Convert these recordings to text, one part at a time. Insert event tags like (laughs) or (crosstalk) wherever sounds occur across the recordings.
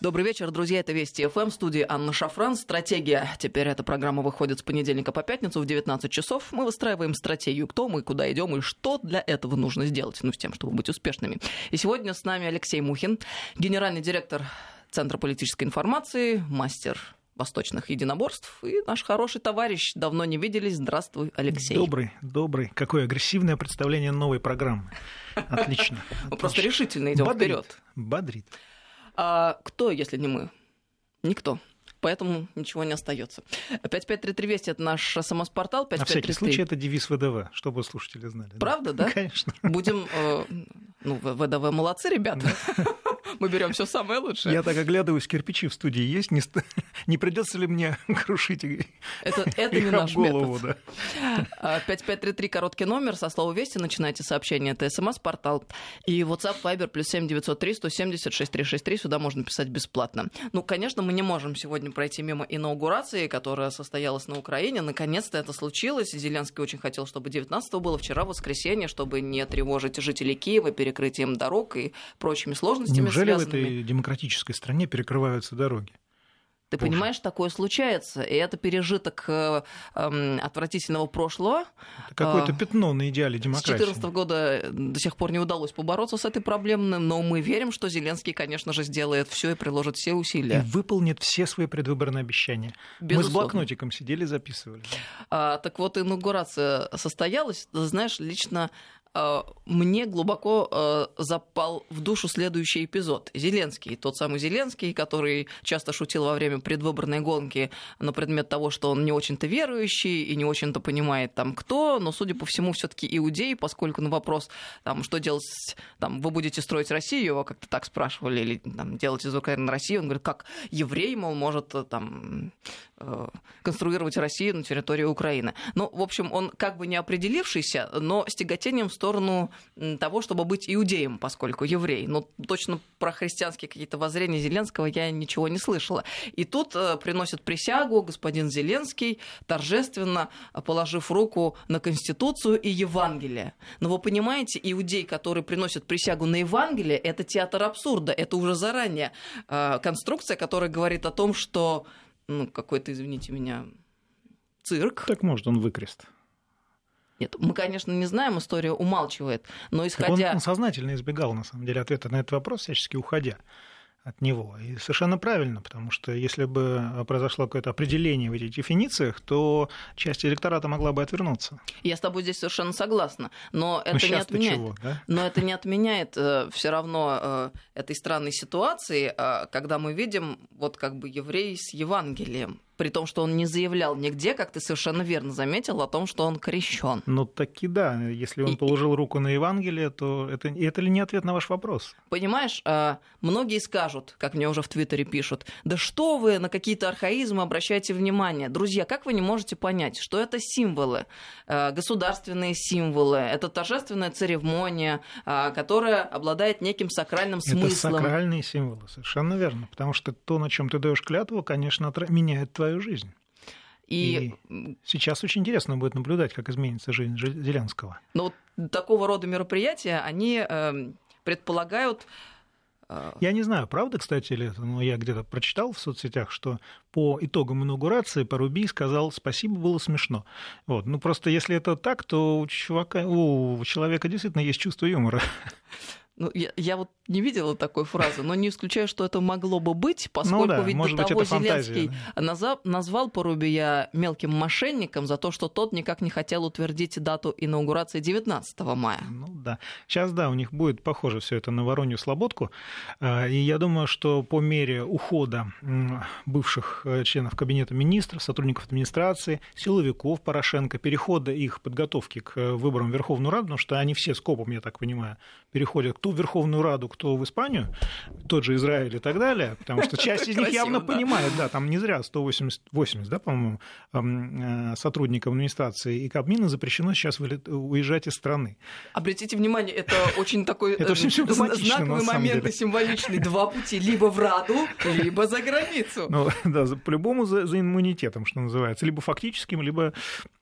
Добрый вечер, друзья. Это Вести ФМ, студии Анна Шафран. Стратегия. Теперь эта программа выходит с понедельника по пятницу в 19 часов. Мы выстраиваем стратегию, кто мы, куда идем и что для этого нужно сделать, ну, с тем, чтобы быть успешными. И сегодня с нами Алексей Мухин, генеральный директор Центра политической информации, мастер восточных единоборств. И наш хороший товарищ. Давно не виделись. Здравствуй, Алексей. Добрый, добрый. Какое агрессивное представление новой программы. Отлично. (laughs) Мы просто решительно идем вперед. Бодрит. А кто, если не мы? Никто. Поэтому ничего не остается. 553320 это наш СМС-портал. 5533. На всякий случай это девиз ВДВ, чтобы слушатели знали. Правда, да? (laughs) Конечно. Будем... Э, ну, ВДВ молодцы, ребята. (laughs) Мы берем все самое лучшее. Я так оглядываюсь, кирпичи в студии есть. Не, не придется ли мне (laughs) крушить Это, это не наш голову, метод. Да. 5533 короткий номер со слова «Вести». Начинайте сообщение. Это СМС-портал. И WhatsApp, Viber, плюс 7903 170 6363. Сюда можно писать бесплатно. Ну, конечно, мы не можем сегодня пройти мимо инаугурации, которая состоялась на Украине. Наконец-то это случилось. Зеленский очень хотел, чтобы 19 было вчера воскресенье, чтобы не тревожить жителей Киева перекрытием дорог и прочими сложностями. Неужели Неужели в этой демократической стране перекрываются дороги? Ты Боже. понимаешь, такое случается, и это пережиток э, э, отвратительного прошлого. Какое-то э, пятно на идеале демократии. С 2014 года до сих пор не удалось побороться с этой проблемой, но мы верим, что Зеленский, конечно же, сделает все и приложит все усилия. И выполнит все свои предвыборные обещания. Безусловно. Мы с блокнотиком сидели, записывали. А, так вот, инаугурация состоялась. Знаешь, лично мне глубоко э, запал в душу следующий эпизод. Зеленский, тот самый Зеленский, который часто шутил во время предвыборной гонки на предмет того, что он не очень-то верующий и не очень-то понимает там кто, но, судя по всему, все таки иудей, поскольку на вопрос, там, что делать, там, вы будете строить Россию, его как-то так спрашивали, или там, делать из Украины Россию, он говорит, как еврей, мол, может там Э, конструировать Россию на территории Украины. Ну, в общем, он как бы не определившийся, но с тяготением в сторону того, чтобы быть иудеем, поскольку еврей. Но точно про христианские какие-то воззрения Зеленского я ничего не слышала. И тут э, приносит присягу господин Зеленский, торжественно положив руку на Конституцию и Евангелие. Но вы понимаете, иудей, который приносит присягу на Евангелие, это театр абсурда, это уже заранее э, конструкция, которая говорит о том, что ну, какой-то, извините меня, цирк. Так может он выкрест. Нет, мы, конечно, не знаем, история умалчивает, но исходя... он, он сознательно избегал, на самом деле, ответа на этот вопрос, всячески уходя от него. И совершенно правильно, потому что если бы произошло какое-то определение в этих дефинициях, то часть электората могла бы отвернуться. Я с тобой здесь совершенно согласна, но это но не отменяет. Чего, да? Но это не отменяет э, все равно э, этой странной ситуации, э, когда мы видим вот как бы еврей с Евангелием при том, что он не заявлял нигде, как ты совершенно верно заметил, о том, что он крещен. Ну, таки да. Если он и... положил руку на Евангелие, то это, это ли не ответ на ваш вопрос? Понимаешь, а, многие скажут, как мне уже в Твиттере пишут, да что вы на какие-то архаизмы обращаете внимание? Друзья, как вы не можете понять, что это символы, а, государственные символы, это торжественная церемония, а, которая обладает неким сакральным смыслом. Это сакральные символы, совершенно верно. Потому что то, на чем ты даешь клятву, конечно, меняет твою свою жизнь. И... и сейчас очень интересно будет наблюдать, как изменится жизнь Зеленского. Но вот такого рода мероприятия, они э, предполагают э, я не знаю, правда, кстати, ли это, но я где-то прочитал в соцсетях, что по итогам инаугурации Паруби сказал «спасибо, было смешно». Вот. Ну, просто если это так, то у, чувака, у человека действительно есть чувство юмора. Ну, я, я вот не видела такой фразы, но не исключаю, что это могло бы быть, поскольку ну, да, ведь до того быть, Зеленский фантазия, да. назвал Порубия мелким мошенником за то, что тот никак не хотел утвердить дату инаугурации 19 мая. Ну да. Сейчас, да, у них будет похоже все это на Воронью Слободку. А, и я думаю, что по мере ухода бывших э, членов Кабинета министров, сотрудников администрации, силовиков Порошенко, перехода их подготовки к э, выборам в Верховную Раду, потому что они все скопом, я так понимаю, переходят к ту Верховную Раду, кто в Испанию, тот же Израиль и так далее, потому что (laughs) часть из них явно понимает, да, там не зря 180, 80, да, по-моему, э, сотрудникам администрации и Кабмина запрещено сейчас уезжать из страны. Обратите внимание, это очень такой это очень э, знаковый момент и символичный. Два пути, либо в Раду, либо за границу. Ну, (laughs) да, по-любому за, за иммунитетом, что называется, либо фактическим, либо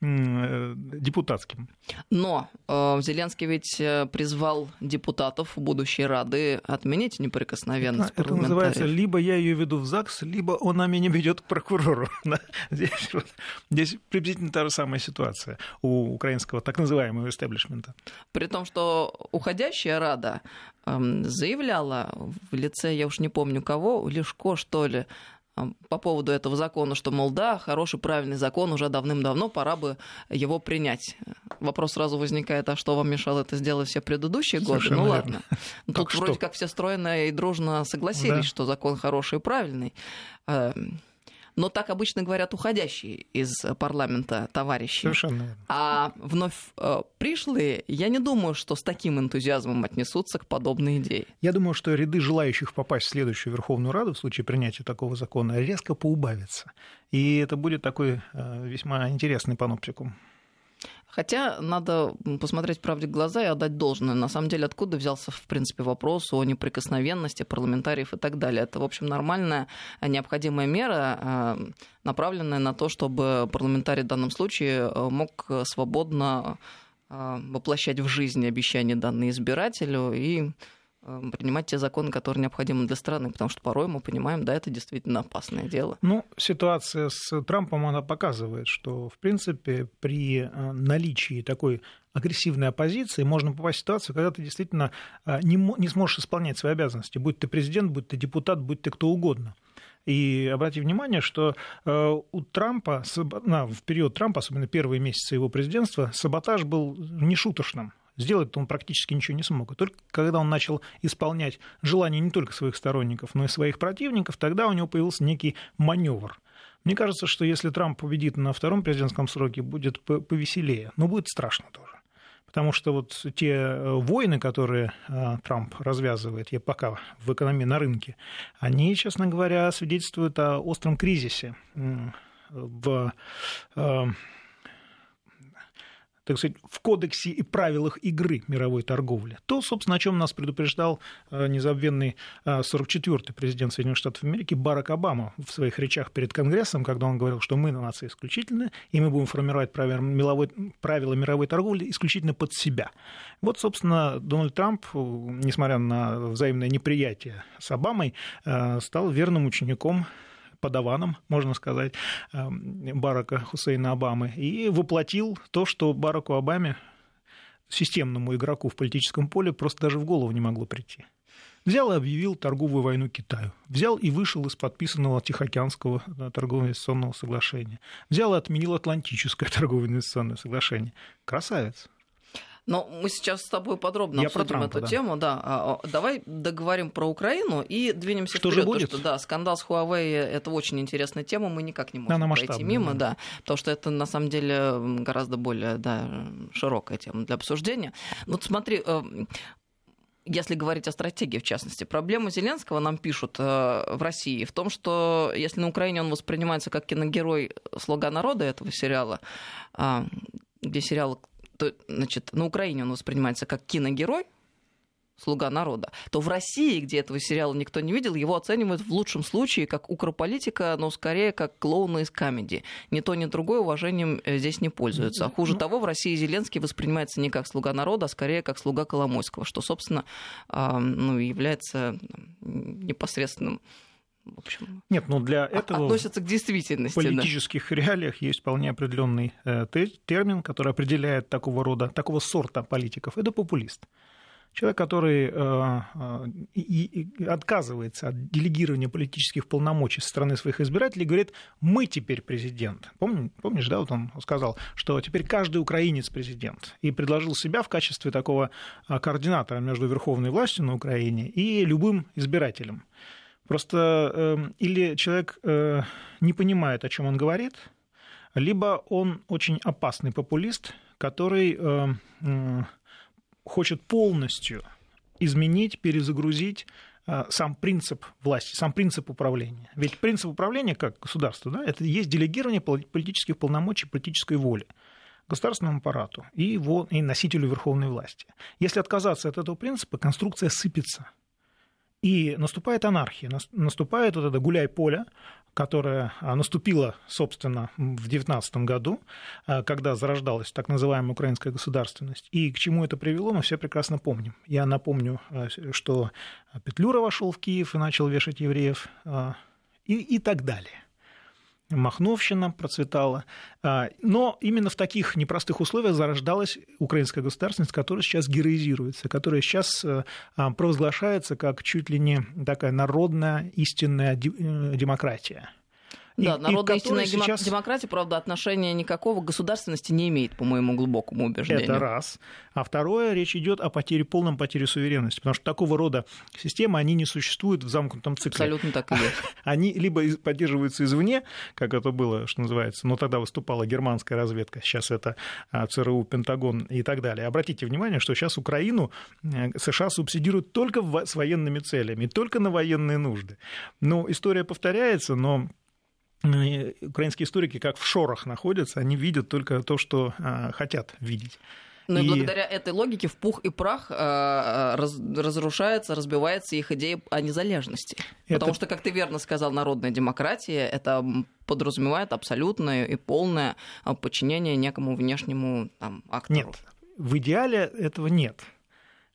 э, депутатским. Но э, Зеленский ведь призвал депутатов будущей Рады отменить неприкосновенность это, это называется, либо я ее веду в ЗАГС, либо она меня ведет к прокурору. (laughs) Здесь, вот, здесь приблизительно та же самая ситуация у украинского так называемого истеблишмента. При том, что уходящая Рада эм, заявляла в лице, я уж не помню кого, Лешко, что ли, по поводу этого закона, что, мол, да, хороший, правильный закон, уже давным-давно пора бы его принять. Вопрос сразу возникает, а что вам мешало это сделать все предыдущие Совершенно годы? Ну верно. ладно. Тут вроде как все стройно и дружно согласились, да. что закон хороший и правильный. Но так обычно говорят уходящие из парламента товарищи. Совершенно. А вновь э, пришлые, я не думаю, что с таким энтузиазмом отнесутся к подобной идее. Я думаю, что ряды желающих попасть в следующую Верховную Раду в случае принятия такого закона резко поубавятся. И это будет такой э, весьма интересный паноптикум. Хотя надо посмотреть правде в глаза и отдать должное. На самом деле, откуда взялся, в принципе, вопрос о неприкосновенности парламентариев и так далее. Это, в общем, нормальная, необходимая мера, э, направленная на то, чтобы парламентарий в данном случае э, мог свободно э, воплощать в жизнь обещания, данные избирателю, и принимать те законы, которые необходимы для страны, потому что порой мы понимаем, да, это действительно опасное дело. Ну, ситуация с Трампом, она показывает, что, в принципе, при э, наличии такой агрессивной оппозиции можно попасть в ситуацию, когда ты действительно э, не, не сможешь исполнять свои обязанности, будь ты президент, будь ты депутат, будь ты кто угодно. И обратите внимание, что э, у Трампа, в период Трампа, особенно первые месяцы его президентства, саботаж был нешуточным. Сделать он практически ничего не смог. И только когда он начал исполнять желания не только своих сторонников, но и своих противников, тогда у него появился некий маневр. Мне кажется, что если Трамп победит на втором президентском сроке, будет повеселее, но будет страшно тоже. Потому что вот те э, войны, которые э, Трамп развязывает, я пока в экономии на рынке, они, честно говоря, свидетельствуют о остром кризисе в э, так сказать, в кодексе и правилах игры мировой торговли. То, собственно, о чем нас предупреждал э, незабвенный 44-й э, президент Соединенных Штатов Америки Барак Обама в своих речах перед Конгрессом, когда он говорил, что мы на нации исключительны, и мы будем формировать правила мировой, правила мировой торговли исключительно под себя. Вот, собственно, Дональд Трамп, э, несмотря на взаимное неприятие с Обамой, стал верным учеником подаваном, можно сказать, эм, Барака Хусейна Обамы, и воплотил то, что Бараку Обаме, системному игроку в политическом поле, просто даже в голову не могло прийти. Взял и объявил торговую войну Китаю. Взял и вышел из подписанного Тихоокеанского э, торгово инвестиционного соглашения. Взял и отменил Атлантическое (laughs) торгово инвестиционное соглашение. Красавец. Но мы сейчас с тобой подробно Я обсудим Трампа, эту да. тему. Да. А, а, давай договорим про Украину и двинемся Что вперед. Же будет? Что, да, скандал с Huawei – это очень интересная тема, мы никак не можем пройти мимо, да. да, потому что это на самом деле гораздо более да, широкая тема для обсуждения. Вот смотри, э, если говорить о стратегии, в частности, проблема Зеленского нам пишут э, в России в том, что если на Украине он воспринимается как киногерой «Слуга народа» этого сериала, э, где сериал то, значит, на Украине он воспринимается как киногерой, слуга народа, то в России, где этого сериала никто не видел, его оценивают в лучшем случае как укрополитика, но скорее как клоуна из комедии. Ни то, ни другое уважением э, здесь не пользуются. А хуже ну... того, в России Зеленский воспринимается не как слуга народа, а скорее как слуга Коломойского, что, собственно, ну, является непосредственным в общем, Нет, ну для этого относятся к действительности. В политических да. реалиях есть вполне определенный э, термин, который определяет такого рода, такого сорта политиков. Это популист. Человек, который э, э, отказывается от делегирования политических полномочий со стороны своих избирателей, говорит, мы теперь президент. Помнишь, да, вот он сказал, что теперь каждый украинец президент. И предложил себя в качестве такого координатора между верховной властью на Украине и любым избирателем. Просто э, или человек э, не понимает, о чем он говорит, либо он очень опасный популист, который э, хочет полностью изменить, перезагрузить э, сам принцип власти, сам принцип управления. Ведь принцип управления как государство, да, это есть делегирование политических полномочий, политической воли государственному аппарату и, его, и носителю верховной власти. Если отказаться от этого принципа, конструкция сыпется – И наступает анархия, наступает вот это гуляй-поле, которая а, наступила, собственно, в 19 году, а, когда зарождалась так называемая украинская государственность. И к чему это привело, мы все прекрасно помним. Я напомню, а, что Петлюра вошел в Киев и начал вешать евреев и, и так далее. Махновщина процветала. А, но именно в таких непростых условиях зарождалась украинская государственность, которая сейчас героизируется, которая сейчас э, а, провозглашается как чуть ли не такая народная истинная э, демократия. Да, и, народная и истинная сейчас... демократия, правда, отношения никакого к государственности не имеет, по моему глубокому убеждению. Это раз. А второе, речь идет о потере, полном потере суверенности, потому что такого рода системы, они не существуют в замкнутом цикле. Абсолютно так и есть. (laughs) Они либо поддерживаются извне, как это было, что называется, но тогда выступала германская разведка, сейчас это а, ЦРУ, Пентагон и так далее. Обратите внимание, что сейчас Украину э, США субсидируют только с военными целями, только на военные нужды. Ну, история повторяется, но украинские историки как в шорах находятся, они видят только то, что а, хотят видеть. Ну и, и благодаря этой логике в пух и прах э, раз, разрушается, разбивается их идея о незалежности. Это... Потому что, как ты верно сказал, народная демократия это подразумевает абсолютное и полное подчинение некому внешнему там, актору. Нет, в идеале этого нет.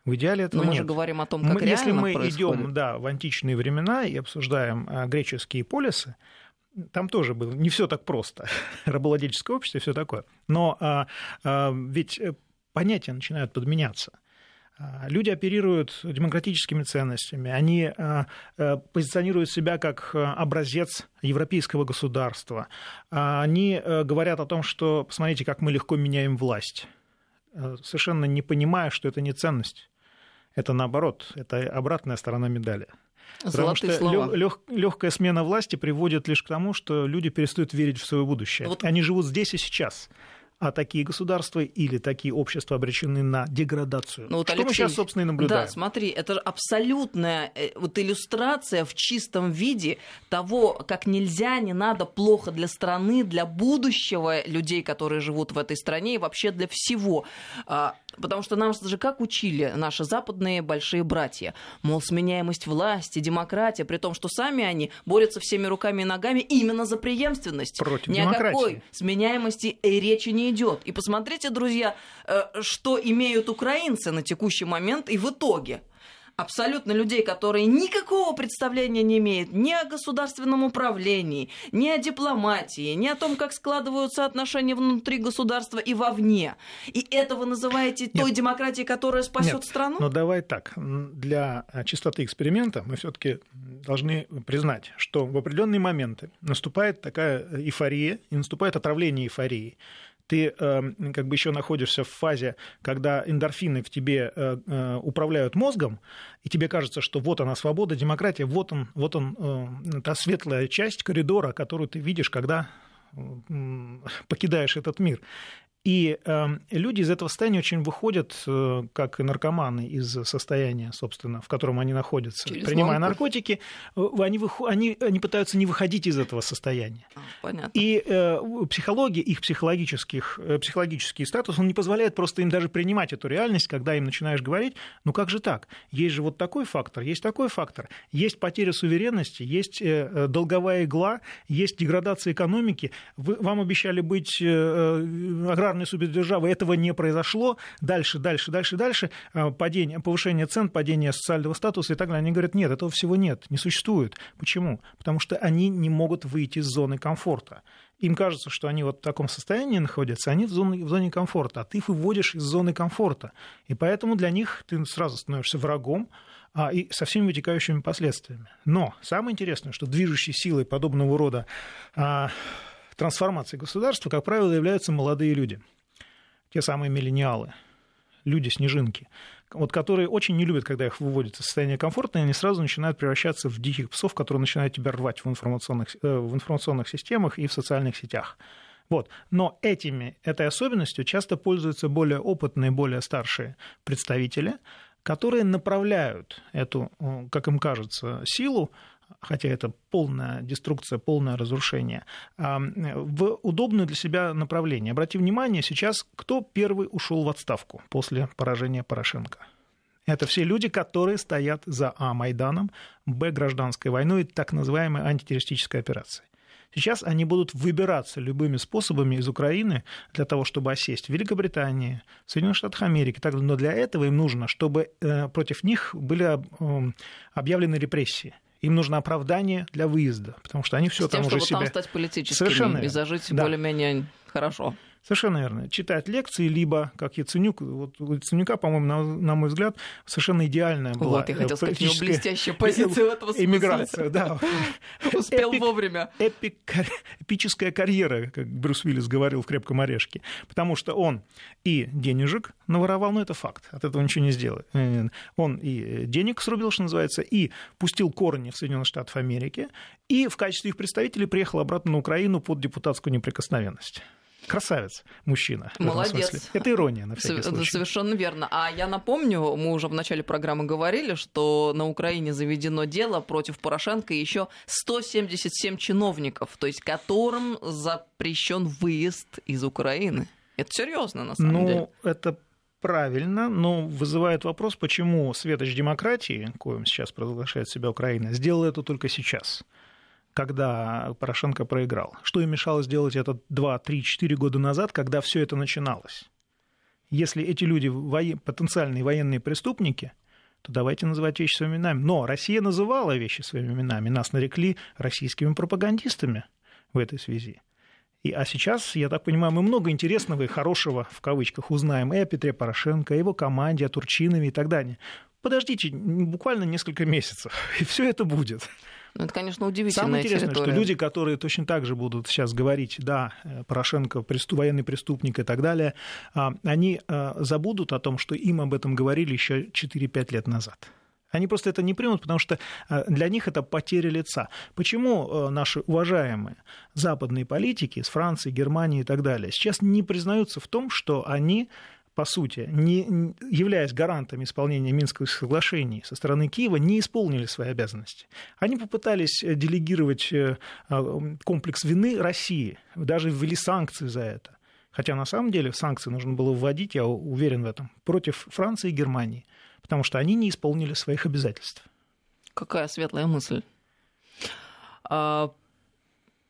В идеале этого Но мы нет. же говорим о том, как мы, Если мы происходит. идем да, в античные времена и обсуждаем греческие полисы, там тоже было не все так просто. (laughs) Рабовладельческое общество и все такое. Но а, а, ведь э, понятия начинают подменяться. А, люди оперируют демократическими ценностями, они а, а, позиционируют себя как образец европейского государства. Они говорят о том, что посмотрите, как мы легко меняем власть, совершенно не понимая, что это не ценность. Это наоборот, это обратная сторона медали. Потому что слова. Лег, легкая смена власти приводит лишь к тому, что люди перестают верить в свое будущее. Вот... Они живут здесь и сейчас а такие государства или такие общества обречены на деградацию. Ну, вот, Что Алексей, мы сейчас, собственно, и наблюдаем. Да, смотри, это абсолютная э, вот иллюстрация в чистом виде того, как нельзя, не надо плохо для страны, для будущего людей, которые живут в этой стране и вообще для всего. Потому что нам же как учили наши западные большие братья? Мол, сменяемость власти, демократия, при том, что сами они борются всеми руками и ногами именно за преемственность. Против Ни демократии. о какой сменяемости и речи не идет. И посмотрите, друзья, э, что имеют украинцы на текущий момент и в итоге абсолютно людей, которые никакого представления не имеют ни о государственном управлении, ни о дипломатии, ни о том, как складываются отношения внутри государства и вовне. И это вы называете той Нет. демократией, которая спасет страну? Но давай так. Для чистоты эксперимента мы все-таки должны признать, что в определенные моменты наступает такая эйфория, и наступает отравление эйфории ты э, как бы еще находишься в фазе, когда эндорфины в тебе э, э, управляют мозгом, и тебе кажется, что вот она свобода, демократия, вот он, вот он, та светлая часть коридора, которую ты видишь, когда покидаешь этот мир. И э, люди из этого состояния очень выходят, э, как и наркоманы, из состояния, собственно, в котором они находятся. Через Принимая ломку. наркотики, э, они, выход... они, они пытаются не выходить из этого состояния. А, понятно. И э, психология, их психологических, э, психологический статус, он не позволяет просто им даже принимать эту реальность, когда им начинаешь говорить, ну как же так? Есть же вот такой фактор, есть такой фактор, есть потеря суверенности, есть э, э долговая игла, есть деградация экономики. Вы, вам обещали быть э, аграрным аграрной супердержавы этого не произошло. Дальше, дальше, дальше, дальше э, падение, повышение цен, падение социального статуса и так далее. Они говорят, нет, этого всего нет, не существует. Почему? Потому что они не могут выйти из зоны комфорта. Им кажется, что они вот в таком состоянии находятся, они в зоне, в зоне комфорта, а ты их выводишь из зоны комфорта. И поэтому для них ты сразу становишься врагом, а, и со всеми вытекающими последствиями. Но самое интересное, что движущей силой подобного рода а, трансформации государства, как правило, являются молодые люди, те самые миллениалы, люди-снежинки, вот, которые очень не любят, когда их выводят из состояния комфорта, и они сразу начинают превращаться в диких псов, которые начинают тебя рвать в информационных, э, в информационных системах и в социальных сетях. Вот. Но этими, этой особенностью часто пользуются более опытные, более старшие представители, которые направляют эту, как им кажется, силу хотя это полная деструкция, полное разрушение, а, в удобное для себя направление. Обрати внимание, сейчас кто первый ушел в отставку после поражения Порошенко? Это все люди, которые стоят за А. Майданом, Б. Гражданской войной и так называемой антитеррористической операцией. Сейчас они будут выбираться любыми способами из Украины для того, чтобы осесть в Великобритании, в Соединенных Штатах Америки так. Но для этого им нужно, чтобы э, против них были э, объявлены репрессии. Им нужно оправдание для выезда, потому что они все там уже себе... там стать политическими Совершенно и зажить да. более-менее хорошо. Совершенно верно. Читать лекции, либо, как Яценюк, вот у Яценюка, по-моему, на, на мой взгляд, совершенно идеальная была вот, я хотел сказать, у него блестящая позиция в этом смысле. Иммиграция, да. (laughs) Успел вовремя. Эпическая карьера, как Брюс Уиллис говорил в «Крепком орешке». Потому что он и денежек наворовал, но это факт, от этого ничего не сделает. Он и денег срубил, что называется, и пустил корни в Соединенных Штатах Америки, и в качестве их представителей приехал обратно на Украину под депутатскую неприкосновенность. Красавец мужчина. Молодец. Это ирония, на всякий случай. Совершенно верно. А я напомню, мы уже в начале программы говорили, что на Украине заведено дело против Порошенко еще 177 чиновников, то есть которым запрещен выезд из Украины. Это серьезно, на самом ну, деле. Ну, это правильно, но вызывает вопрос, почему светоч демократии, коим сейчас провозглашает себя Украина, сделала это только сейчас когда Порошенко проиграл. Что им мешало сделать это 2, 3, 4 года назад, когда все это начиналось? Если эти люди воен... потенциальные военные преступники, то давайте называть вещи своими именами. Но Россия называла вещи своими именами. Нас нарекли российскими пропагандистами в этой связи. И, а сейчас, я так понимаю, мы много интересного и хорошего, в кавычках, узнаем и о Петре Порошенко, и о его команде, о Турчинове и так далее. Подождите буквально несколько месяцев, (laughs) и все это будет. Ну, это, конечно, удивительная Самое интересное, территория. что люди, которые точно так же будут сейчас говорить, да, э, Порошенко преступ, военный преступник и так далее, а, они э, забудут о том, что им об этом говорили еще 4-5 лет назад. Они просто это не примут, потому что э, для них это потеря лица. Почему наши уважаемые западные политики из Франции, Германии и так далее сейчас не признаются в том, что они по сути, не являясь гарантами исполнения Минских соглашений со стороны Киева, не исполнили свои обязанности. Они попытались э, делегировать э, а, комплекс вины России, даже ввели санкции за это. Хотя на самом деле санкции нужно было вводить, я уверен в этом, против Франции и Германии, потому что они не исполнили своих обязательств. Какая светлая мысль.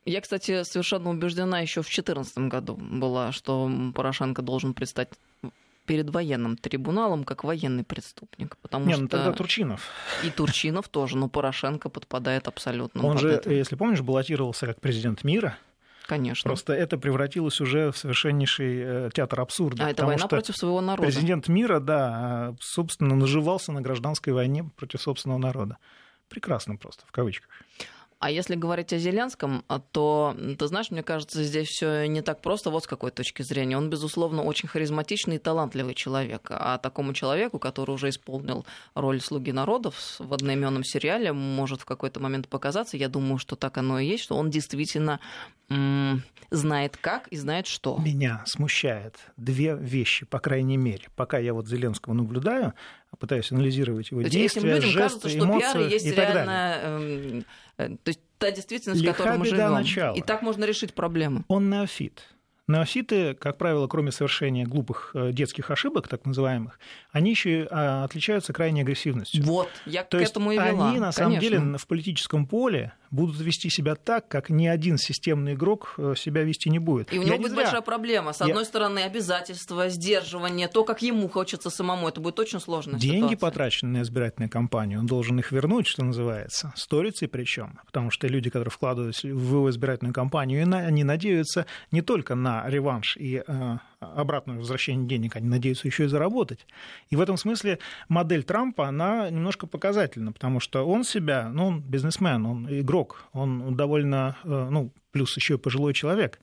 Я, кстати, совершенно убеждена еще в 2014 году была, что Порошенко должен предстать перед военным трибуналом как военный преступник. Потому Не, что... ну тогда Турчинов. И Турчинов тоже, но Порошенко подпадает абсолютно Он же, это. если помнишь, баллотировался как президент мира. Конечно. Просто это превратилось уже в совершеннейший э, театр абсурда. А это война против своего народа. Президент мира, да, собственно, наживался на гражданской войне против собственного народа. Прекрасно просто, в кавычках. А если говорить о Зеленском, а, то, ты знаешь, мне кажется, здесь все не так просто. Вот с какой точки зрения. Он, безусловно, очень харизматичный и талантливый человек. А такому человеку, который уже исполнил роль слуги народов в одноименном сериале, может в какой-то момент показаться, я думаю, что так оно и есть, что он действительно м- знает как и знает что. Меня смущает две вещи, по крайней мере. Пока я вот Зеленского наблюдаю, пытаюсь анализировать его действия, жесты, кажется, что эмоции пиар есть и так реально, далее. Эм, Э, то есть та действительность, Лиха в которой мы живем. Начала. И так можно решить проблемы. Он неофит. Неофиты, как правило, кроме совершения глупых э, детских ошибок, так называемых, они еще а, отличаются крайней агрессивностью. Вот, я То к этому и вела. Они, на Конечно. самом деле, в политическом поле будут вести себя так, как ни один системный игрок э, себя вести не будет. И у него будет зря... большая проблема. С одной Я... стороны, обязательства, сдерживание, то, как ему хочется самому, это будет очень сложно. Деньги, ситуация. потраченные на избирательную кампанию, он должен их вернуть, что называется, сторицей причем, потому что люди, которые вкладываются в его избирательную кампанию, они надеются не только на реванш и э, обратное возвращение денег, они надеются еще и заработать. И в этом смысле модель Трампа, она немножко показательна, потому что он себя, ну, он бизнесмен, он игрок, он довольно, э, ну, плюс еще и пожилой человек,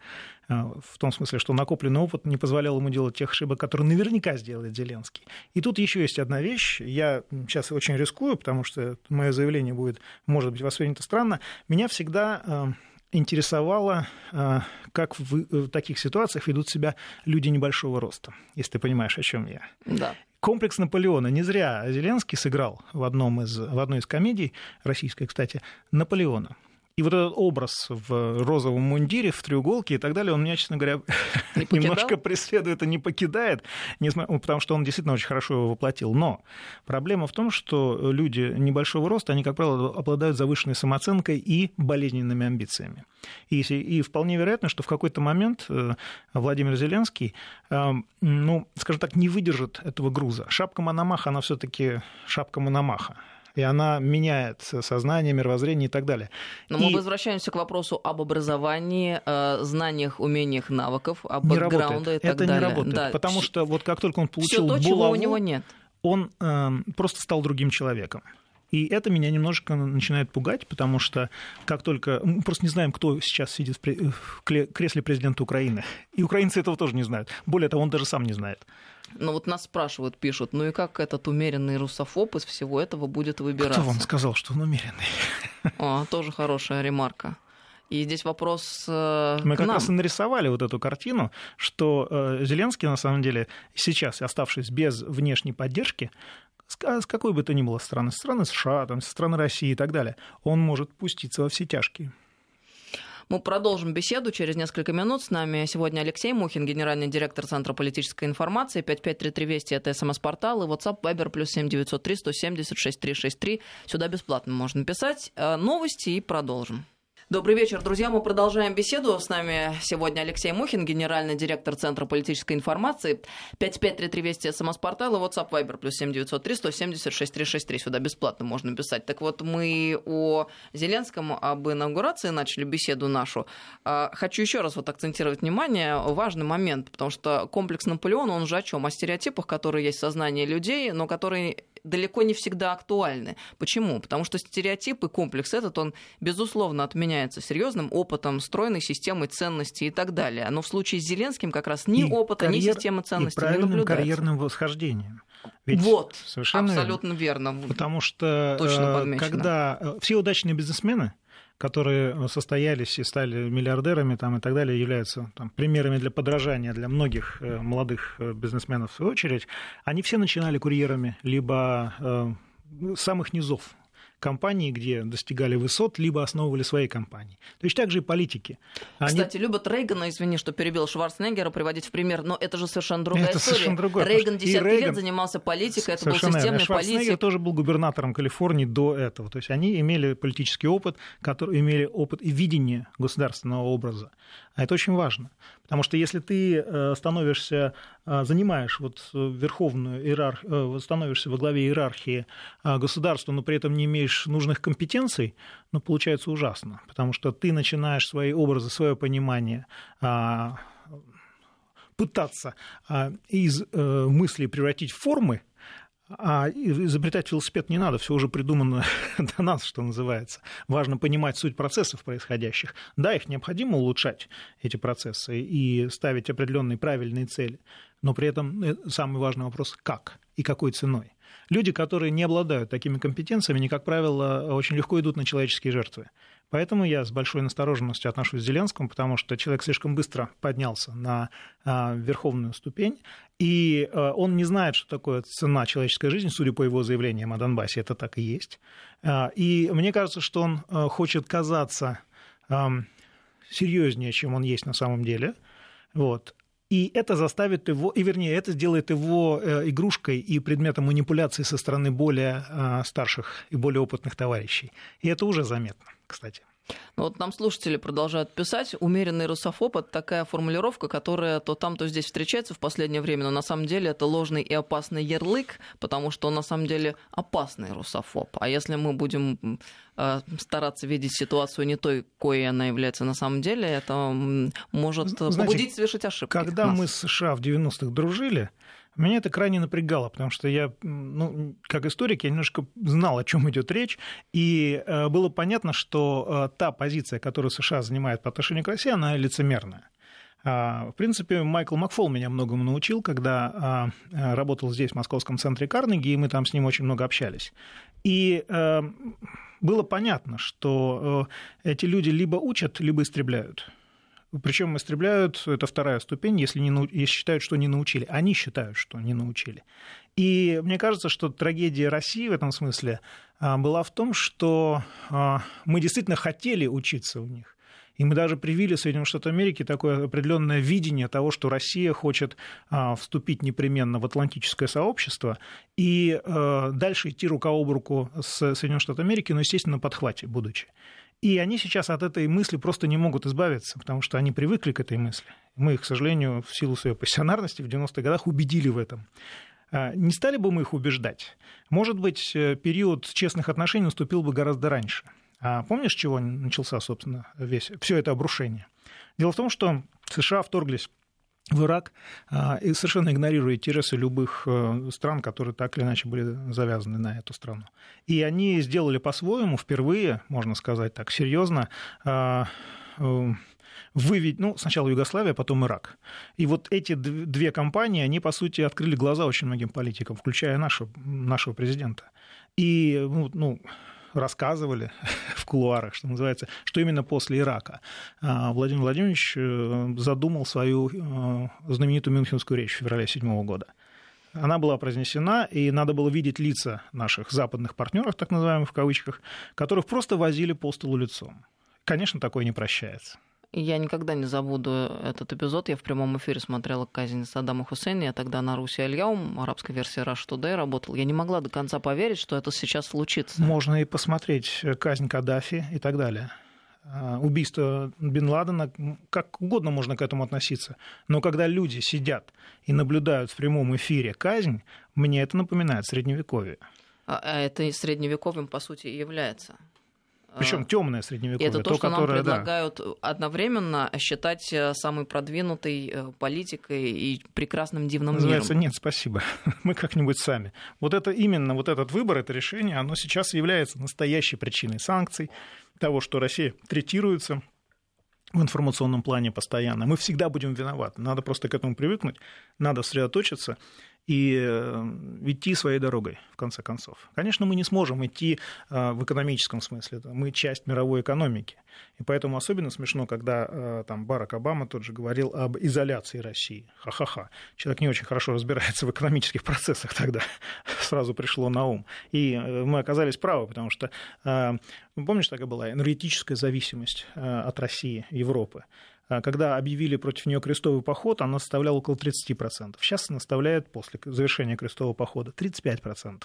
э, в том смысле, что накопленный опыт не позволял ему делать тех ошибок, которые наверняка сделает Зеленский. И тут еще есть одна вещь, я сейчас очень рискую, потому что мое заявление будет, может быть, воспринято странно, меня всегда интересовало, а, как в таких ситуациях ведут себя люди небольшого роста, если ты понимаешь, о чем я. Да. Комплекс Наполеона. Не зря Зеленский сыграл в, одном из, в одной из комедий, российской, кстати, Наполеона. И вот этот образ в розовом мундире, в треуголке и так далее, он меня, честно говоря, (laughs) (laughs) немножко преследует и не покидает, потому что он действительно очень хорошо его воплотил. Но проблема в том, что люди небольшого роста, они, как правило, обладают завышенной самооценкой и болезненными амбициями. И, и вполне вероятно, что в какой-то момент э, Владимир Зеленский, э, ну, скажем так, не выдержит этого груза. Шапка Мономаха, она все-таки шапка Мономаха и она меняет сознание, мировоззрение и так далее. Но и... мы возвращаемся к вопросу об образовании, э, знаниях, умениях, навыков, об бэкграунде и так Это далее. не работает, да. потому что вот как только он получил Всё то, булаву, чего у него нет. он э, просто стал другим человеком. И это меня немножко начинает пугать, потому что как только... Мы просто не знаем, кто сейчас сидит в кресле президента Украины. И украинцы этого тоже не знают. Более того, он даже сам не знает. Ну вот нас спрашивают, пишут, ну и как этот умеренный русофоб из всего этого будет выбираться? Кто вам сказал, что он умеренный? О, тоже хорошая ремарка. И здесь вопрос э, Мы как нам. раз и нарисовали вот эту картину, что э, Зеленский, на самом деле, сейчас, оставшись без внешней поддержки, с какой бы то ни было страны, страны США, там, страны России и так далее, он может пуститься во все тяжкие. Мы продолжим беседу через несколько минут. С нами сегодня Алексей Мухин, генеральный директор Центра политической информации. 5533 Вести – это смс-портал. И WhatsApp, Viber, плюс 7903 170 6363. Сюда бесплатно можно писать. Э, новости и продолжим. Добрый вечер, друзья. Мы продолжаем беседу. С нами сегодня Алексей Мухин, генеральный директор Центра политической информации. 5533 Вести СМС-портал и WhatsApp Viber плюс 7903 170 6363. Сюда бесплатно можно писать. Так вот, мы о Зеленском, об инаугурации начали беседу нашу. А, хочу еще раз вот акцентировать внимание. Важный момент, потому что комплекс Наполеона, он же о чем? О стереотипах, которые есть в сознании людей, но которые далеко не всегда актуальны. Почему? Потому что стереотип и комплекс этот, он, безусловно, отменяется серьезным опытом, стройной системой ценностей и так далее. Но в случае с Зеленским как раз ни и опыта, карьер, ни системы ценностей и не наблюдается. карьерным восхождением. Ведь вот, совершенно абсолютно верно. верно. Потому что Точно э, когда э, все удачные бизнесмены, которые состоялись и стали миллиардерами там, и так далее, являются там, примерами для подражания для многих э, молодых бизнесменов в свою очередь, они все начинали курьерами либо э, самых низов компании, где достигали высот, либо основывали свои компании. То есть также и политики. Они... Кстати, любят Рейгана, извини, что перебил Шварценеггера, приводить в пример, но это же совершенно другая это история. Совершенно другое, Рейган десятки Рейган... лет занимался политикой, это был системный политик. тоже был губернатором Калифорнии до этого. То есть они имели политический опыт, который, имели опыт и видение государственного образа. А это очень важно. Потому что если ты э, становишься, э, занимаешь вот верховную иерархию, э, становишься во главе иерархии государства, но при этом не имеешь нужных компетенций, ну, получается ужасно. Потому что ты начинаешь свои образы, свое понимание а, пытаться а, из мыслей превратить в формы, а изобретать велосипед не надо, все уже придумано (laughs) до нас, что называется. Важно понимать суть процессов происходящих. Да, их необходимо улучшать, эти процессы, и ставить определенные правильные цели. Но при этом э, самый важный вопрос – как и какой ценой. Люди, которые не обладают такими компетенциями, они, как правило, очень легко идут на человеческие жертвы. Поэтому я с большой настороженностью отношусь к Зеленскому, потому что человек слишком быстро поднялся на а, верховную ступень, и а, он не знает, что такое цена человеческой жизни, судя по его заявлениям о Донбассе, это так и есть. А, и мне кажется, что он хочет казаться серьезнее, чем он есть на самом деле. Вот. И это заставит его, и вернее, это сделает его э, игрушкой и предметом манипуляции со стороны более старших и более опытных товарищей. И это уже заметно кстати. Ну, вот нам слушатели продолжают писать. Умеренный русофоб – это такая формулировка, которая то там, то здесь встречается в последнее время, но на самом деле это ложный и опасный ярлык, потому что он на самом деле опасный русофоб. А если мы будем э, стараться видеть ситуацию не той, кое она является на самом деле, это может Знаете, побудить совершить ошибки. Когда мы с США в 90-х дружили, меня это крайне напрягало, потому что я, ну, как историк, я немножко знал, о чем идет речь, и э, было понятно, что э, та позиция, которую США занимает по отношению к России, она лицемерная. А, в принципе, Майкл Макфол меня многому научил, когда а, э, работал здесь, в Московском центре Карнеги, и мы там с ним очень много общались. И было понятно, что эти люди либо учат, либо истребляют. Причем истребляют, это вторая ступень, если, не, если считают, что не научили. Они считают, что не научили. И мне кажется, что трагедия России в этом смысле а, была в том, что а, мы действительно хотели учиться у них. И мы даже привили Соединенным Штатам Америки такое определенное видение того, что Россия хочет а, вступить непременно в атлантическое сообщество и а, дальше идти рука об руку с Соединенными Штатами Америки, но, естественно, на подхвате будучи. И они сейчас от этой мысли просто не могут избавиться, потому что они привыкли к этой мысли. Мы их, к сожалению, в силу своей пассионарности в 90-х годах убедили в этом. А, не стали бы мы их убеждать? Может быть, э, период честных отношений наступил бы гораздо раньше. А помнишь, чего начался, собственно, весь, все это обрушение? Дело в том, что США вторглись в Ирак, а, и совершенно игнорируя интересы любых э, стран, которые так или иначе были завязаны на эту страну. И они сделали по-своему, впервые, можно сказать так, серьезно, а, э, выведь, ну, сначала Югославия, потом Ирак. И вот эти две компании, они, по сути, открыли глаза очень многим политикам, включая нашего, нашего президента. И, ну, ну рассказывали (laughs) в кулуарах, что называется, что именно после Ирака а, Владимир Владимирович э, задумал свою э, знаменитую Мюнхенскую речь в феврале 2007 года. Она была произнесена, и надо было видеть лица наших западных партнеров, так называемых в кавычках, которых просто возили по столу лицом. Конечно, такое не прощается. Я никогда не забуду этот эпизод. Я в прямом эфире смотрела казнь Саддама Хусейна. Я тогда на Руси Альяум, арабской версии Rush Today работал. Я не могла до конца поверить, что это сейчас случится. Можно и посмотреть казнь Каддафи и так далее. А, убийство Бен Ладена, как угодно можно к этому относиться. Но когда люди сидят и наблюдают в прямом эфире казнь, мне это напоминает средневековье. А, а это средневековьем, по сути, и является. Причем темное средневековье. это то, то что которое, нам предлагают да. одновременно считать э, самой продвинутой э, политикой и прекрасным дивным Называется, миром. Нет, спасибо. (laughs) Мы как-нибудь сами. Вот это именно, вот этот выбор, это решение, оно сейчас является настоящей причиной санкций, того, что Россия третируется в информационном плане постоянно. Мы всегда будем виноваты. Надо просто к этому привыкнуть, надо сосредоточиться и э, идти своей дорогой, в конце концов. Конечно, мы не сможем идти э, в экономическом смысле, мы часть мировой экономики. И поэтому особенно смешно, когда э, там, Барак Обама тот же говорил об изоляции России. Ха-ха-ха. Человек не очень хорошо разбирается в экономических процессах тогда, (laughs) сразу пришло на ум. И мы оказались правы, потому что, помнишь, такая была энергетическая зависимость от России, Европы. А когда объявили против нее крестовый поход, она составляла около 30%. Сейчас она составляет после завершения крестового похода 35%.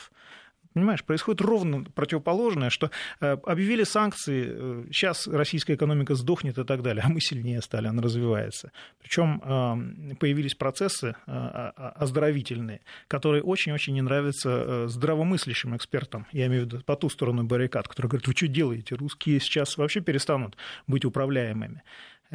Понимаешь, происходит ровно противоположное, что э, объявили санкции, сейчас э, российская экономика сдохнет и так далее, а мы сильнее стали, она развивается. Причем э, появились процессы оздоровительные, которые очень-очень не нравятся здравомыслящим экспертам, я имею в виду по ту сторону баррикад, которые говорят, вы что делаете, русские сейчас вообще перестанут быть управляемыми.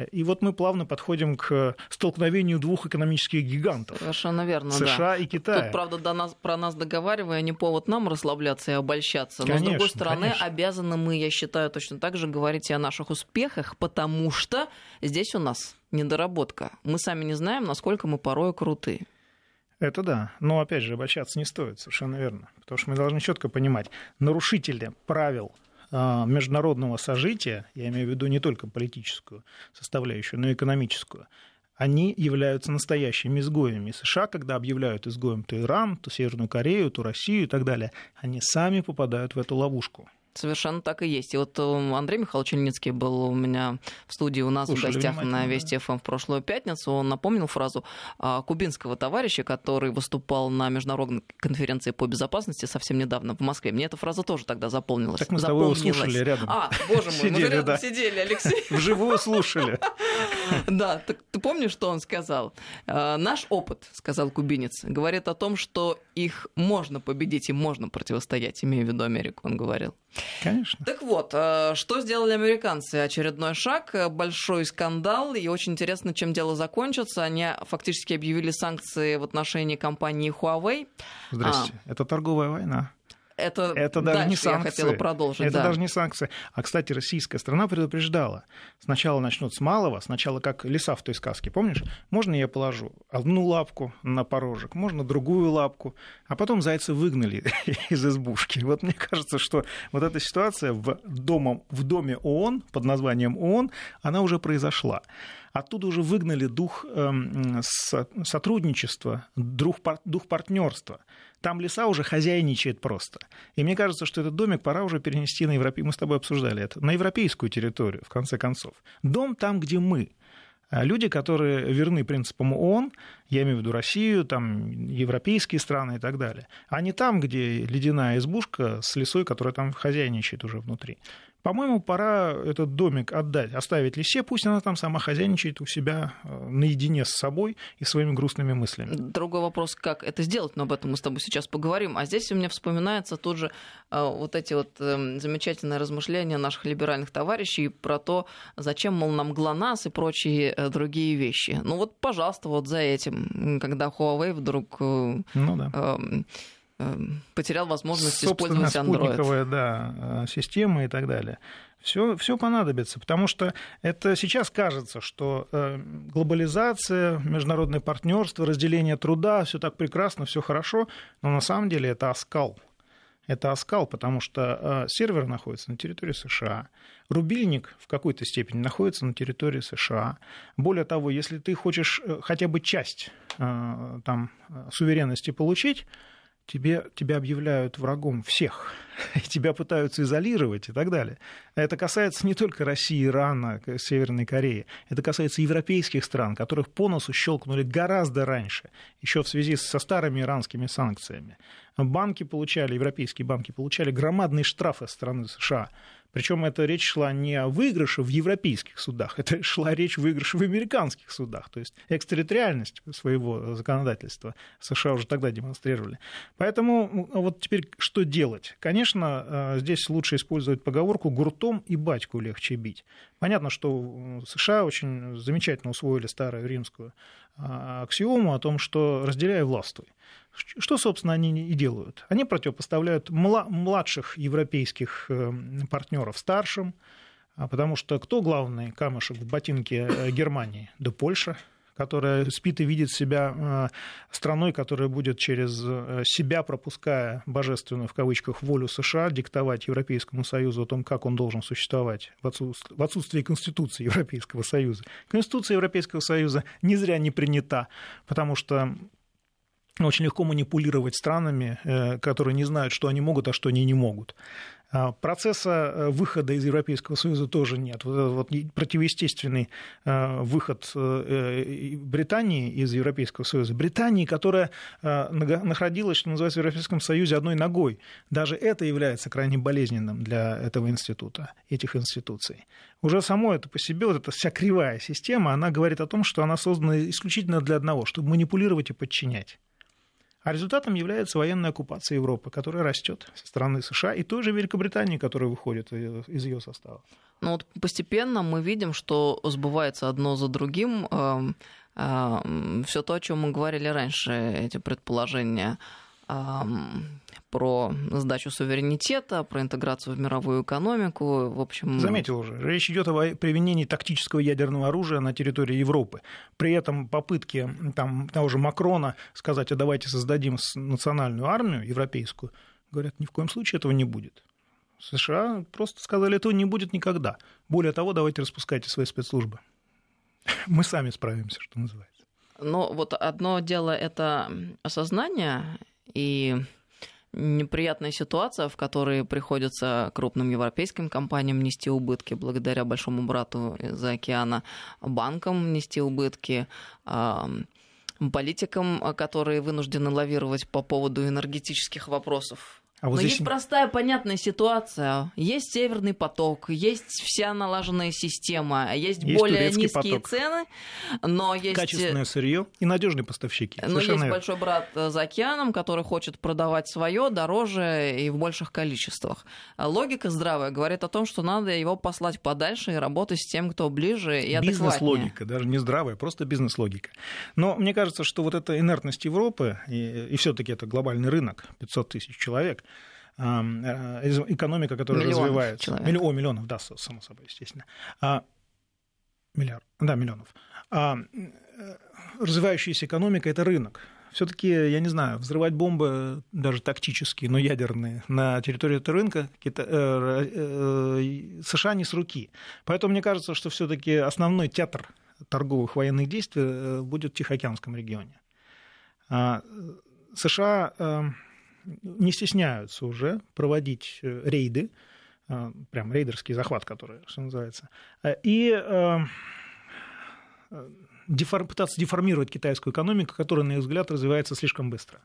И вот мы плавно подходим к столкновению двух экономических гигантов. Совершенно верно, США да. и Китая. Тут, правда, до нас, про нас договаривая, не повод нам расслабляться и обольщаться. Но, конечно, с другой стороны, конечно. обязаны мы, я считаю, точно так же говорить и о наших успехах, потому что здесь у нас недоработка. Мы сами не знаем, насколько мы порой круты. Это да. Но, опять же, обольщаться не стоит, совершенно верно. Потому что мы должны четко понимать, нарушители правил международного сожития, я имею в виду не только политическую составляющую, но и экономическую, они являются настоящими изгоями. США, когда объявляют изгоем то Иран, то Северную Корею, то Россию и так далее, они сами попадают в эту ловушку. Совершенно так и есть. И вот э, Андрей Михайлович Ильницкий был у меня в студии у нас Слушали в гостях на Вести ФМ в прошлую пятницу. Он напомнил фразу а, кубинского товарища, который выступал на международной конференции по безопасности совсем недавно в Москве. Мне эта фраза тоже тогда запомнилась. Так мы с тобой слушали рядом. А, боже мой, мы же рядом сидели, Алексей. (laughs) Вживую слушали. (laughs) Да, так ты помнишь, что он сказал? «А, наш опыт, сказал кубинец, говорит о том, что их можно победить и можно противостоять, имея в виду Америку, он говорил. Конечно. Так вот, э, что сделали американцы? Очередной шаг, э, большой скандал, и очень интересно, чем дело закончится. Они фактически объявили санкции в отношении компании Huawei. Здрасте. А, Это торговая война. Это, это даже не санкции. я хотела продолжить. Это да. даже не санкции. А, кстати, российская страна предупреждала. Сначала начнут с малого, сначала как леса в той сказке, помнишь? Можно я положу одну лапку на порожек, можно другую лапку, а потом зайцы выгнали (laughs) из избушки. Вот мне кажется, что вот эта ситуация в, домом, в доме ООН под названием ООН, она уже произошла. Оттуда уже выгнали дух эм, сотрудничества, дух, дух партнерства. Там леса уже хозяйничает просто. И мне кажется, что этот домик пора уже перенести на европейскую, мы с тобой обсуждали это, на европейскую территорию, в конце концов. Дом там, где мы. А люди, которые верны принципам ООН, я имею в виду Россию, там, европейские страны и так далее, а не там, где ледяная избушка с лесой, которая там хозяйничает уже внутри. По-моему, пора этот домик отдать, оставить лисе, пусть она там сама хозяйничает у себя э, наедине с собой и своими грустными мыслями. Другой вопрос, как это сделать, но об этом мы с тобой сейчас поговорим. А здесь у меня вспоминается тут же э, вот эти вот эм, замечательные размышления наших либеральных товарищей про то, зачем, мол, нам ГЛОНАСС и прочие э, другие вещи. Ну вот, пожалуйста, вот за этим, когда Huawei вдруг... Ну да Эм, потерял возможность Собственно, использовать Android. да, э, системы и так далее. Все, все понадобится, потому что это сейчас кажется, что э, глобализация, международное партнерство, разделение труда, все так прекрасно, все хорошо, но на самом деле это оскал. Это оскал, потому что э, сервер находится на территории США, рубильник в какой-то степени находится на территории США. Более того, если ты хочешь хотя бы часть там, суверенности получить, тебе, тебя объявляют врагом всех, (laughs) и тебя пытаются изолировать и так далее. Это касается не только России, Ирана, Северной Кореи, это касается европейских стран, которых по носу щелкнули гораздо раньше, еще в связи со старыми иранскими санкциями. Банки получали, европейские банки получали громадные штрафы со стороны США причем эта речь шла не о выигрыше в европейских судах, (laughs) это шла речь о выигрыше в американских судах. То есть экстерриториальность своего законодательства США уже тогда демонстрировали. Поэтому вот теперь что делать? Конечно, э, здесь лучше использовать поговорку «гуртом и батьку легче бить». Понятно, что США очень замечательно усвоили старую римскую а, аксиому о том, что разделяй властвуй. Что, собственно, они и делают? Они противопоставляют младших европейских эм, партнеров старшим, а потому что кто главный камушек в ботинке э, Германии? Да Польша, которая спит и видит себя э, страной, которая будет через э, себя, пропуская божественную, в кавычках, волю США, диктовать Европейскому Союзу о том, как он должен существовать в отсутствии Конституции Европейского Союза. Конституция Европейского Союза не зря не принята, потому что очень легко манипулировать странами, э, которые не знают, что они могут, а что они не могут. А процесса э, выхода из Европейского Союза тоже нет. Вот, вот противоестественный э, выход Британии из Европейского Союза. Британии, которая находилась, что называется, в Европейском Союзе одной ногой. Даже это является крайне болезненным для этого института, этих институций. Уже само это по себе, вот эта вся кривая система, она говорит о том, что она создана исключительно для одного, чтобы манипулировать и подчинять. А результатом является военная оккупация Европы, которая растет со стороны США и той же Великобритании, которая выходит из ее состава. Ну вот постепенно мы видим, что сбывается одно за другим эм, эм, все то, о чем мы говорили раньше, эти предположения про сдачу суверенитета, про интеграцию в мировую экономику. В общем... Заметил уже, речь идет о применении тактического ядерного оружия на территории Европы. При этом попытки там, того же Макрона сказать, а давайте создадим национальную армию европейскую, говорят, ни в коем случае этого не будет. США просто сказали, этого не будет никогда. Более того, давайте распускайте свои спецслужбы. (laughs) Мы сами справимся, что называется. Но вот одно дело это осознание и неприятная ситуация, в которой приходится крупным европейским компаниям нести убытки благодаря большому брату из-за океана, банкам нести убытки, политикам, которые вынуждены лавировать по поводу энергетических вопросов а вот Но здесь... есть простая, понятная ситуация. Есть Северный поток, есть вся налаженная система, есть, есть более низкие поток. цены, но есть... Качественное сырье и надежные поставщики. Но Совершенно есть верно. большой брат за океаном, который хочет продавать свое дороже и в больших количествах. Логика здравая говорит о том, что надо его послать подальше и работать с тем, кто ближе и Бизнес-логика, даже не здравая, просто бизнес-логика. Но мне кажется, что вот эта инертность Европы, и, и все таки это глобальный рынок, 500 тысяч человек, экономика, которая миллионов развивается. Человек. Милли... О, миллионов, да, само собой, естественно. А, миллиард, да, миллионов. А, развивающаяся экономика – это рынок все-таки, я не знаю, взрывать бомбы, даже тактические, но ядерные, на территории этого рынка Кита... э, э, США не с руки. Поэтому мне кажется, что все-таки основной театр торговых военных действий э, будет в Тихоокеанском регионе. А, США э, не стесняются уже проводить э, рейды, прям рейдерский захват, который, что называется, и дефор... пытаться деформировать китайскую экономику, которая, на их взгляд, развивается слишком быстро.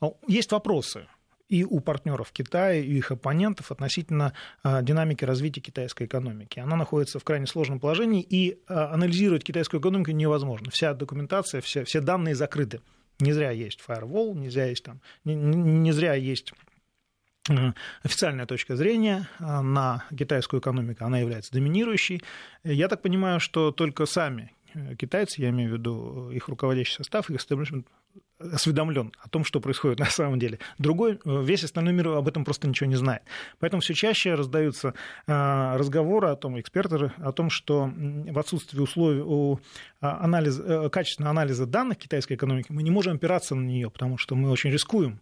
А, есть вопросы и у партнеров Китая, и их оппонентов относительно динамики развития китайской экономики. Она находится в крайне сложном положении, и анализировать китайскую экономику невозможно. Вся документация, все, все данные закрыты. Не зря есть firewall, не зря есть, там, не, не зря есть официальная точка зрения на китайскую экономику, она является доминирующей. Я так понимаю, что только сами Э, китайцы, я имею в виду их руководящий состав, их истеблишмент осведомлен о том, что происходит (laughs) на самом деле. Другой, э, весь остальной мир об этом просто ничего не знает. Поэтому все чаще раздаются разговоры о том, эксперты, о том, что в отсутствии условий у анализа, качественного анализа данных китайской экономики мы не можем опираться на нее, потому что мы очень рискуем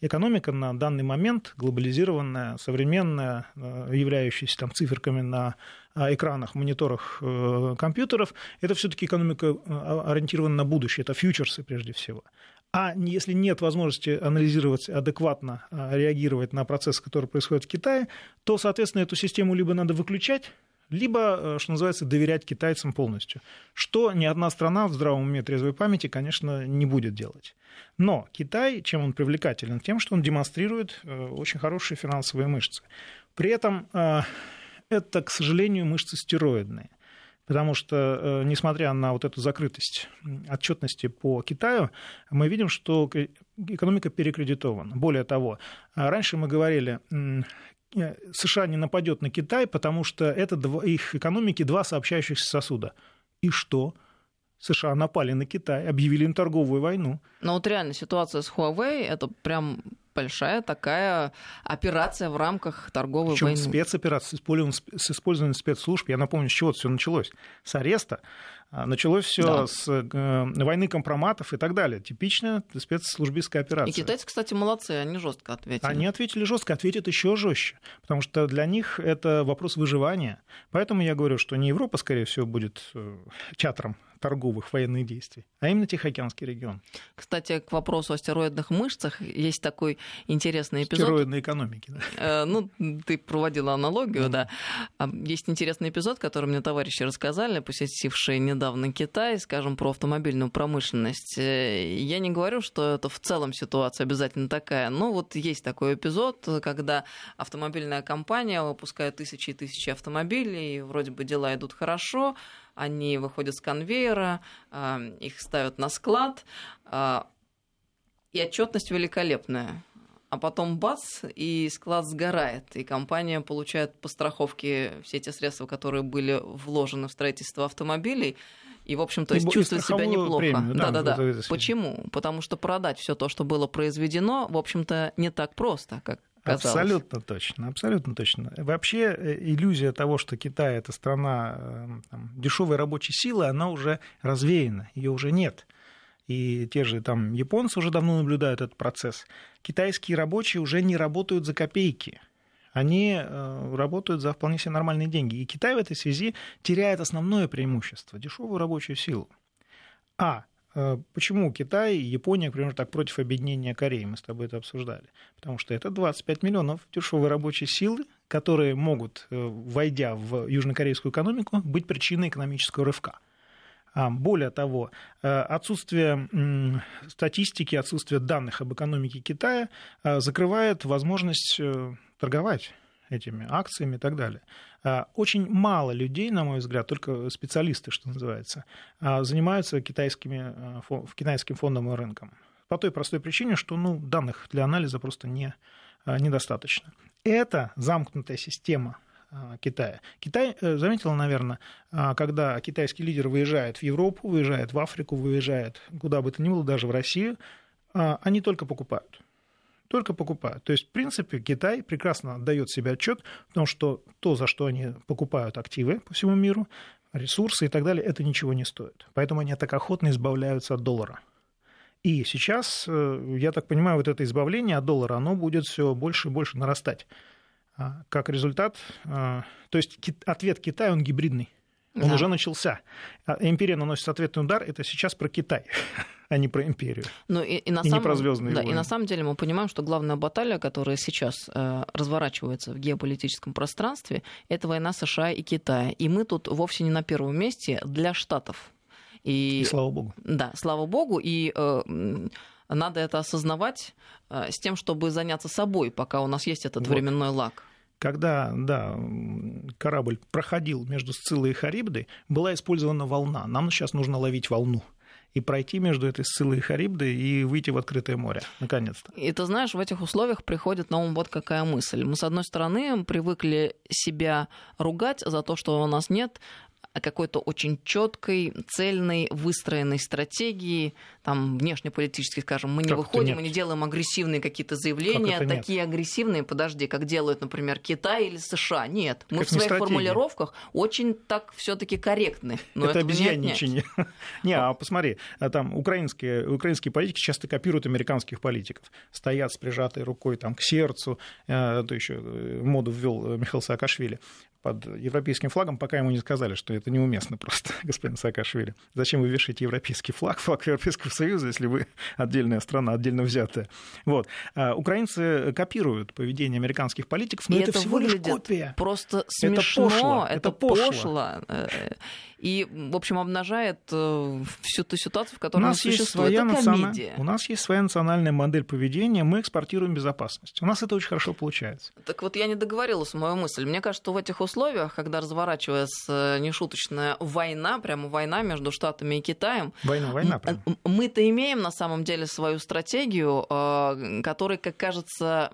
экономика на данный момент глобализированная, современная, являющаяся там циферками на а, экранах, мониторах э, компьютеров, это все-таки экономика э, ориентирована на будущее, это фьючерсы прежде всего. А если нет возможности анализировать адекватно, а, реагировать на процессы, которые происходят в Китае, то, соответственно, эту систему либо надо выключать, либо, э, что называется, доверять китайцам полностью. Что ни одна страна в здравом уме трезвой памяти, конечно, не будет делать. Но Китай, чем он привлекателен? Тем, что он демонстрирует очень хорошие финансовые мышцы. При этом это, к сожалению, мышцы стероидные. Потому что, э, несмотря на вот эту закрытость отчетности по Китаю, мы видим, что экономика перекредитована. Более того, раньше мы говорили, э, США не нападет на Китай, потому что это их экономики два сообщающихся сосуда. И что? США напали на Китай, объявили им торговую войну. Но вот реально ситуация с Huawei это прям большая такая операция в рамках торговой Причем войны. спецоперация с использованием спецслужб. Я напомню, с чего все началось. С ареста. А, началось все да. с э, войны компроматов и так далее. Типичная спецслужбистская операция. И китайцы, кстати, молодцы, они жестко ответили. Они ответили жестко, ответят еще жестче, потому что для них это вопрос выживания. Поэтому я говорю, что не Европа, скорее всего, будет э, театром торговых военных действий, а именно Тихоокеанский регион. Кстати, к вопросу о стероидных мышцах есть такой интересный эпизод. Стероидной экономики, да. Э, ну, ты проводила аналогию, да. Есть интересный эпизод, который мне товарищи рассказали, посетившие недавно Китай, скажем, про автомобильную промышленность. Э, я не говорю, что это в целом ситуация обязательно такая, но вот есть такой эпизод, когда автомобильная компания выпускает тысячи и тысячи автомобилей, вроде бы дела идут хорошо, они выходят с конвейера, а, их ставят на склад, а, и отчетность великолепная. А потом бац, и склад сгорает, и компания получает по страховке все те средства, которые были вложены в строительство автомобилей, и, в общем, то есть чувствует себя неплохо. Да-да-да. Почему? Потому что продать все то, что было произведено, в общем-то, не так просто, как казалось. Абсолютно точно, абсолютно точно. Вообще э, иллюзия того, что Китай это страна э, там, дешевой рабочей силы, она уже развеяна, ее уже нет. И те же там японцы уже давно наблюдают этот процесс. Китайские рабочие уже не работают за копейки. Они э, работают за вполне себе нормальные деньги. И Китай в этой связи теряет основное преимущество – дешевую рабочую силу. А Э, почему Китай и Япония, например, так против объединения Кореи? Мы с тобой это обсуждали. Потому что это 25 миллионов дешевой рабочей силы, которые могут, э, войдя в южнокорейскую экономику, быть причиной экономического рывка. А, более того, э, отсутствие статистики, отсутствие данных об экономике Китая закрывает возможность торговать этими акциями и так далее. А, очень мало людей, на мой взгляд, только специалисты, что называется, а, занимаются китайскими, китайским фондовым рынком. По той простой причине, что ну, данных для анализа просто не, недостаточно. Это замкнутая система Китая. Китай э, заметил, наверное, когда китайский лидер выезжает в Европу, выезжает в Африку, выезжает куда бы то ни было, даже в Россию, они только покупают. только покупают. То есть, в принципе, Китай прекрасно отдает себе отчет в том, что то, за что они покупают активы по всему миру, ресурсы и так далее, это ничего не стоит. Поэтому они так охотно избавляются от доллара. И сейчас, э, я так понимаю, вот это избавление от доллара, оно будет все больше и больше нарастать. А, как результат, а, то есть ответ Китая, он гибридный. Он да. уже начался. А империя наносит ответный удар. Это сейчас про Китай, (laughs) а не про империю. Ну, и, и, на и самом, не про звездные да, войны. И на самом деле мы понимаем, что главная баталия, которая сейчас э, разворачивается в геополитическом пространстве, это война США и Китая. И мы тут вовсе не на первом месте для Штатов. И, и слава богу. Да, слава богу. И э, надо это осознавать э, с тем, чтобы заняться собой, пока у нас есть этот вот. временной лак. Когда да, корабль проходил между Сциллой и Харибдой, была использована волна. Нам сейчас нужно ловить волну и пройти между этой Сциллой и Харибдой и выйти в открытое море, наконец-то. И ты знаешь, в этих условиях приходит на ум вот какая мысль. Мы, с одной стороны, привыкли себя ругать за то, что у нас нет какой-то очень четкой, цельной, выстроенной стратегии, там, внешнеполитически, скажем, мы не как выходим, мы не делаем агрессивные какие-то заявления, такие нет? агрессивные, подожди, как делают, например, Китай или США. Нет, мы как в своих стратегия. формулировках очень так все таки корректны. Но это обезьянничание. (laughs) Не, а посмотри, а там украинские, украинские политики часто копируют американских политиков. Стоят с прижатой рукой там, к сердцу, э, то еще э, моду ввел Михаил Саакашвили под европейским флагом, пока ему не сказали, что это неуместно просто, (laughs) господин Саакашвили. Зачем вы вешаете европейский флаг, флаг Европейского Союза, если вы отдельная страна, отдельно взятая? Вот. А украинцы копируют поведение американских политиков, но И это, это всего лишь копия. Просто смешно, это пошло. Это, это пошло. пошло. Э, и, в общем, обнажает э, всю ту ситуацию, в которой у нас есть своя комедия. У нас есть своя национальная модель поведения, мы экспортируем безопасность. У нас это очень хорошо получается. Так вот, я не договорилась мою мысль. Мне кажется, что в этих условиях, когда разворачивается нешуточная война, прямо война между Штатами и Китаем, война, война, прямо. мы-то имеем на самом деле свою стратегию, э, которая, как кажется,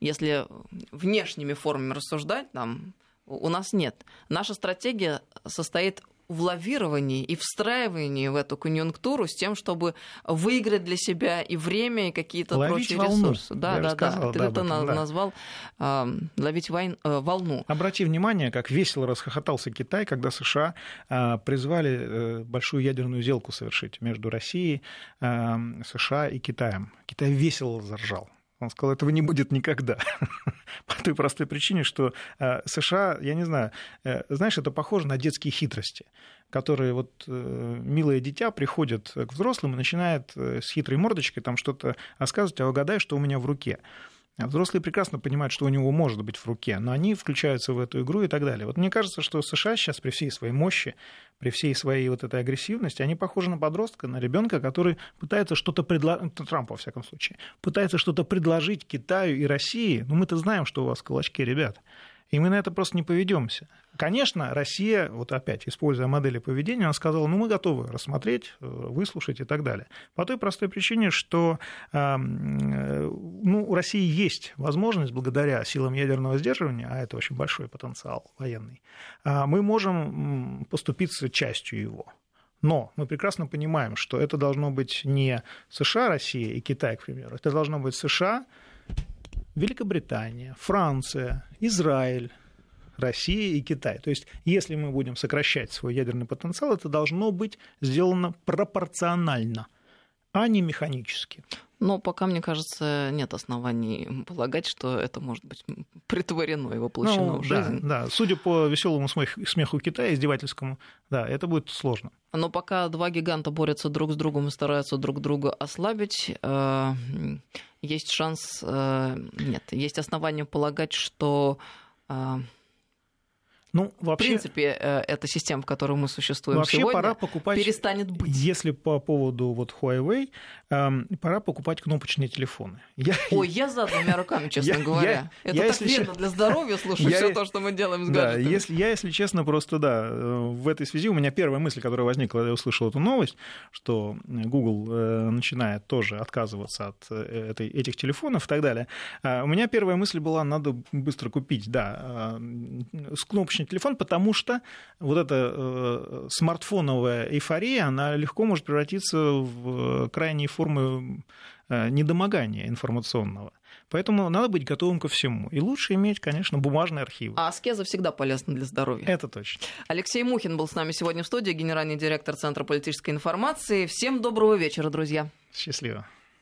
если внешними формами рассуждать, там, у нас нет. Наша стратегия состоит в лавировании и встраивании в эту конъюнктуру с тем, чтобы выиграть для себя и время, и какие-то ловить прочие волну. ресурсы. Да, Я да, да. Ты да, это этом, назвал э, ловить войн, э, волну. Обрати внимание, как весело расхохотался Китай, когда США э, призвали э, большую ядерную сделку совершить между Россией, э, США и Китаем. Китай весело заржал. Он сказал, этого не будет никогда. (laughs) По той простой причине, что э, США, я не знаю, э, знаешь, это похоже на детские хитрости, которые вот э, милое дитя приходит к взрослым и начинает с хитрой мордочкой там что-то рассказывать, а угадай, что у меня в руке. А взрослые прекрасно понимают, что у него может быть в руке, но они включаются в эту игру и так далее. Вот мне кажется, что США сейчас при всей своей мощи, при всей своей вот этой агрессивности, они похожи на подростка, на ребенка, который пытается что-то предложить, Трампа, во всяком случае, пытается что-то предложить Китаю и России. Ну, мы-то знаем, что у вас кулачки, ребят. И мы на это просто не поведемся. Конечно, Россия, вот опять, используя модели поведения, она сказала, ну, мы готовы рассмотреть, э, выслушать и так далее. По той простой причине, что э, ну, у России есть возможность, благодаря силам ядерного сдерживания, а это очень большой потенциал военный, а, мы можем поступиться частью его. Но мы прекрасно понимаем, что это должно быть не США, Россия и Китай, к примеру, это должно быть США, Великобритания, Франция, Израиль, Россия и Китай. То есть, если мы будем сокращать свой ядерный потенциал, это должно быть сделано пропорционально, а не механически. Но пока, мне кажется, нет оснований (laughs) полагать, что это может быть притворено и воплощено ну, в жизнь. Да, да, судя по веселому смеху Китая, издевательскому, да, это будет сложно. Но пока два гиганта борются друг с другом и стараются друг друга ослабить, э, есть шанс, э, нет, есть основания полагать, что э, ну, вообще, в принципе, э, эта система, в которой мы существуем вообще сегодня, пора покупать, перестанет быть. Если по поводу вот Huawei, эм, пора покупать кнопочные телефоны. Я... (laughs) Ой, я за двумя руками, (laughs) честно я, говоря. Я, Это я, так вредно для здоровья, (laughs) слушай, все то, что мы делаем с да, гаджетами. Если, я, если честно, просто, да, э, в этой связи у меня первая мысль, которая возникла, когда я услышал эту новость, что Google э, начинает тоже отказываться от этой, этих телефонов и так далее. У меня первая мысль была, надо быстро купить, да, с кнопочными лишний телефон, потому что вот эта э, смартфоновая эйфория, она легко может превратиться в крайние формы э, недомогания информационного. Поэтому надо быть готовым ко всему. И лучше иметь, конечно, бумажные архивы. А аскеза всегда полезна для здоровья. Это точно. Алексей Мухин был с нами сегодня в студии, генеральный директор Центра политической информации. Всем доброго вечера, друзья. Счастливо.